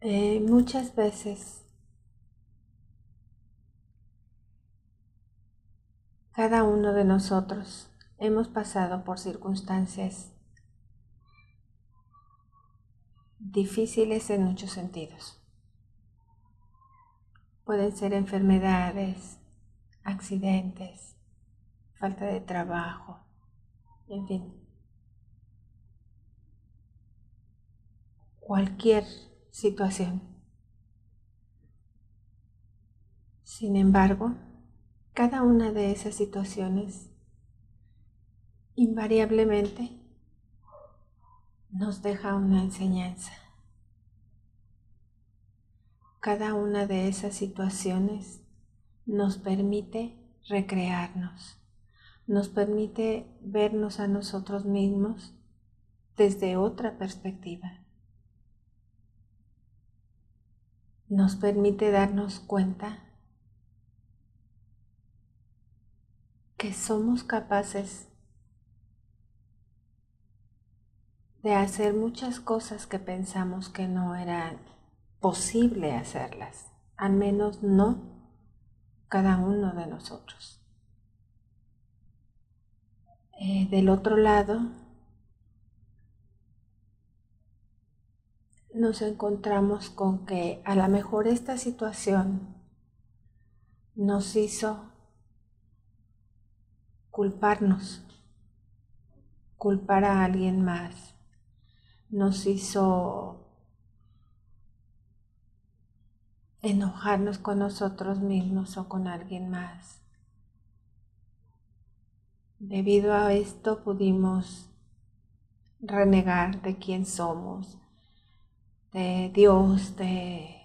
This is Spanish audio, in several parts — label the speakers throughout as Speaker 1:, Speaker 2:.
Speaker 1: eh, muchas veces cada uno de nosotros hemos pasado por circunstancias difíciles en muchos sentidos. Pueden ser enfermedades, accidentes, falta de trabajo, en fin. Cualquier situación. Sin embargo, cada una de esas situaciones invariablemente nos deja una enseñanza cada una de esas situaciones nos permite recrearnos, nos permite vernos a nosotros mismos desde otra perspectiva. Nos permite darnos cuenta que somos capaces de hacer muchas cosas que pensamos que no eran posible hacerlas, al menos no cada uno de nosotros. Eh, del otro lado, nos encontramos con que a lo mejor esta situación nos hizo culparnos, culpar a alguien más, nos hizo enojarnos con nosotros mismos o con alguien más. Debido a esto pudimos renegar de quién somos, de Dios, de,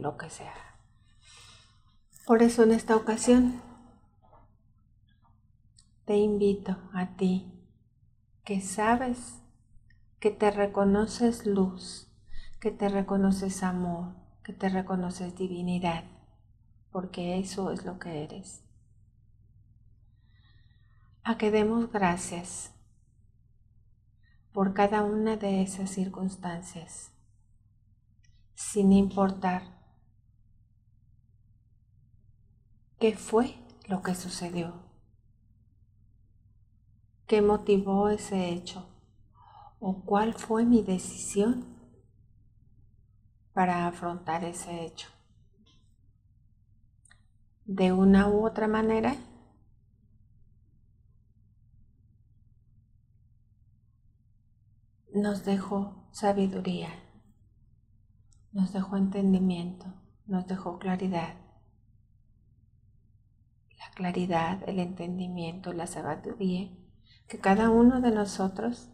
Speaker 1: lo que sea. Por eso en esta ocasión te invito a ti que sabes que te reconoces luz, que te reconoces amor, que te reconoces divinidad, porque eso es lo que eres. A que demos gracias por cada una de esas circunstancias, sin importar qué fue lo que sucedió, qué motivó ese hecho o cuál fue mi decisión para afrontar ese hecho. De una u otra manera, nos dejó sabiduría, nos dejó entendimiento, nos dejó claridad. La claridad, el entendimiento, la sabiduría que cada uno de nosotros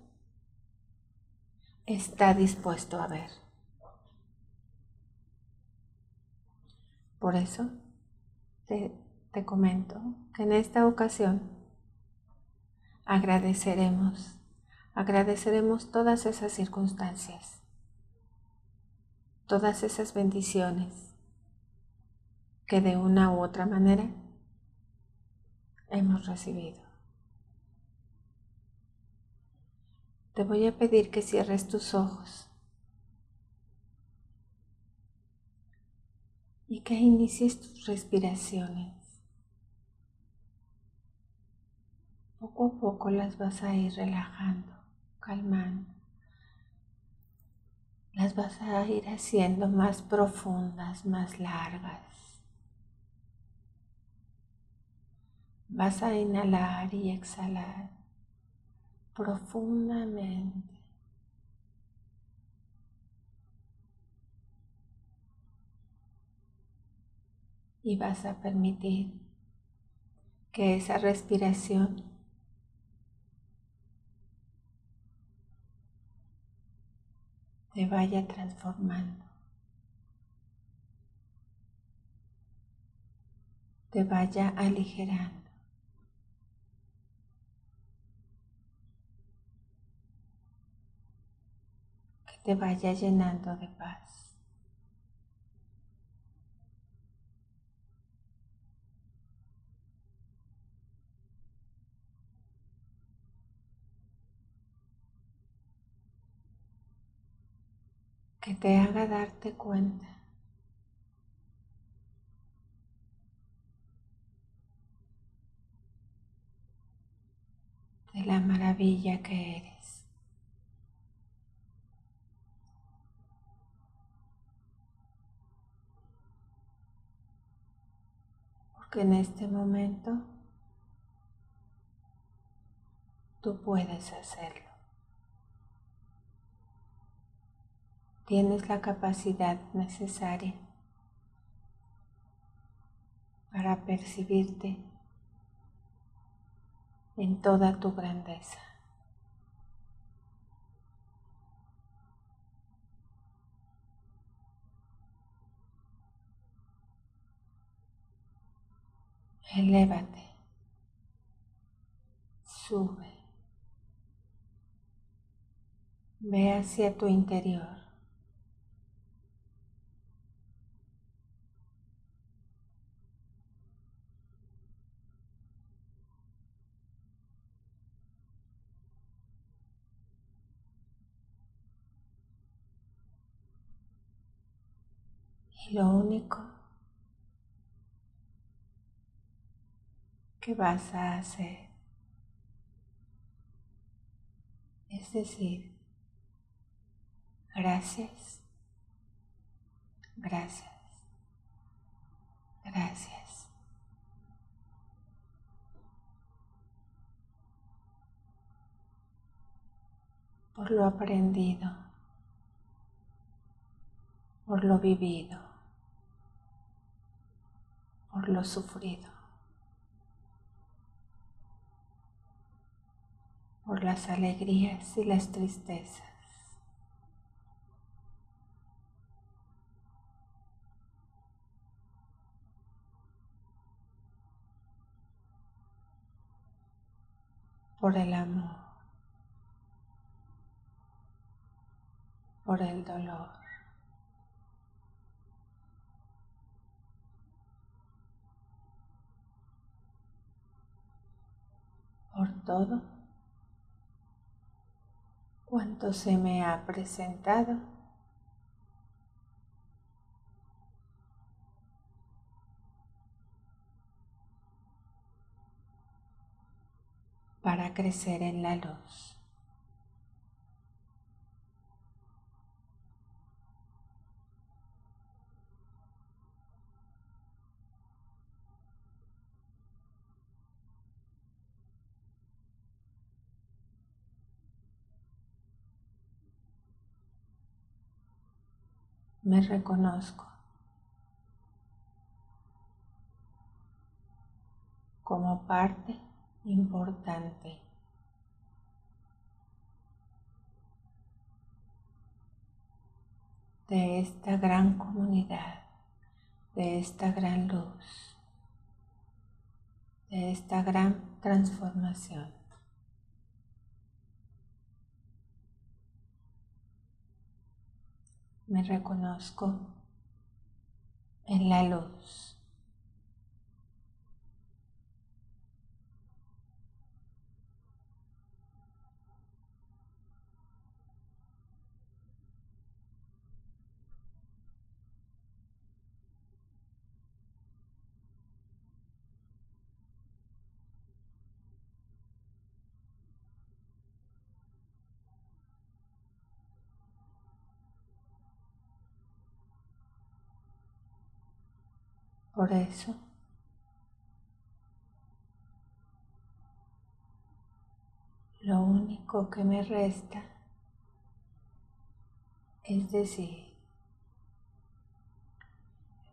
Speaker 1: está dispuesto a ver. Por eso te, comento que en esta ocasión agradeceremos, agradeceremos todas esas circunstancias, todas esas bendiciones que de una u otra manera hemos recibido. Te voy a pedir que cierres tus ojos y que inicies tus respiraciones. Poco a poco las vas a ir relajando, calmando. Las vas a ir haciendo más profundas, más largas. Vas a inhalar y exhalar profundamente. y vas a permitir que esa respiración vaya transformando, te vaya aligerando. te vaya llenando de paz. Que te haga darte cuenta de la maravilla que eres. Porque en este momento tú puedes hacerlo. Tienes la capacidad necesaria para percibirte en toda tu grandeza. Elévate, sube, ve hacia tu interior. Y lo único que vas a hacer es decir, gracias, gracias, gracias. por lo aprendido, por lo vivido por lo sufrido, por las alegrías y las tristezas. por el amor, por el dolor. Por todo cuanto se me ha presentado. para crecer en la luz. Me reconozco como parte importante de esta gran comunidad, de esta gran luz, de esta gran transformación. Me reconozco en la luz. Por eso, lo único que me resta es decir,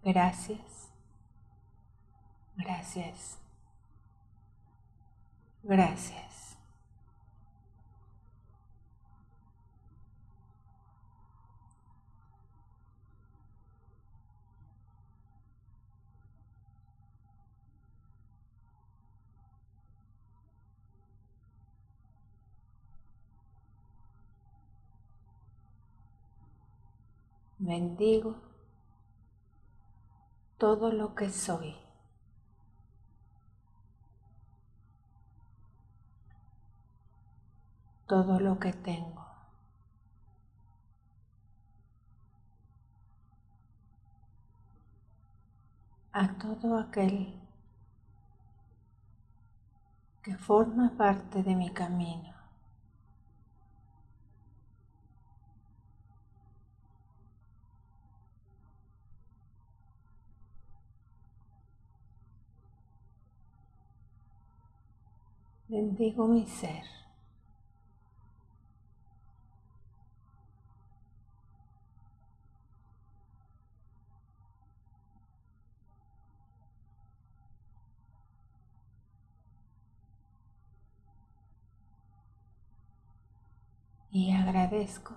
Speaker 1: gracias, gracias, gracias. Bendigo todo lo que soy. todo lo que tengo. A todo aquel que forma parte de mi camino. Bendigo mi ser. y agradezco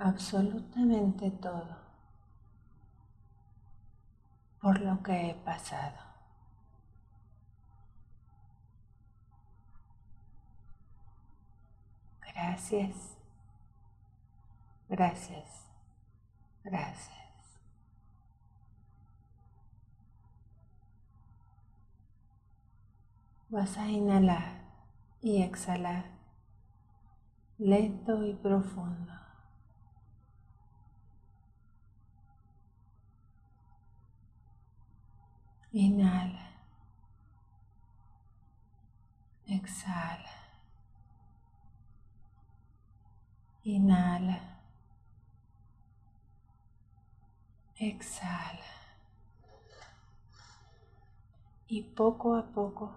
Speaker 1: absolutamente todo, por lo que he pasado. Gracias, gracias, gracias. Vas a inhalar y exhalar lento y profundo. Inhala. Exhala. Inhala. Exhala. Y poco a poco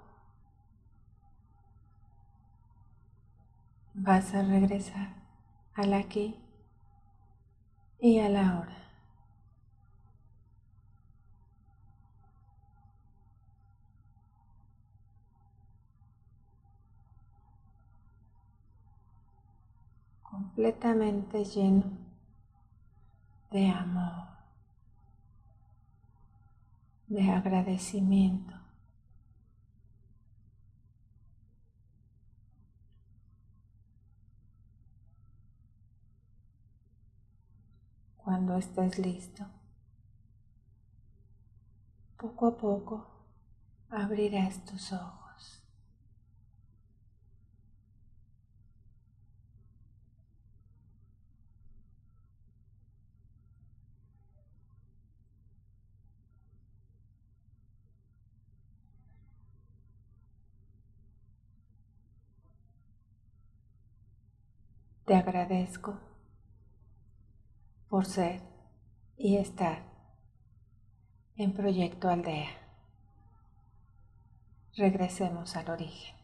Speaker 1: vas a regresar al aquí y a la hora. Completamente lleno de amor, de agradecimiento. cuando estés listo. Poco a poco abrirás tus ojos. Te agradezco por ser y estar en Proyecto Aldea. Regresemos al origen.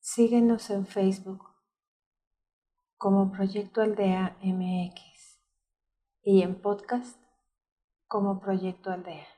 Speaker 1: Síguenos en Facebook como Proyecto Aldea MX y en podcast como Proyecto Aldea.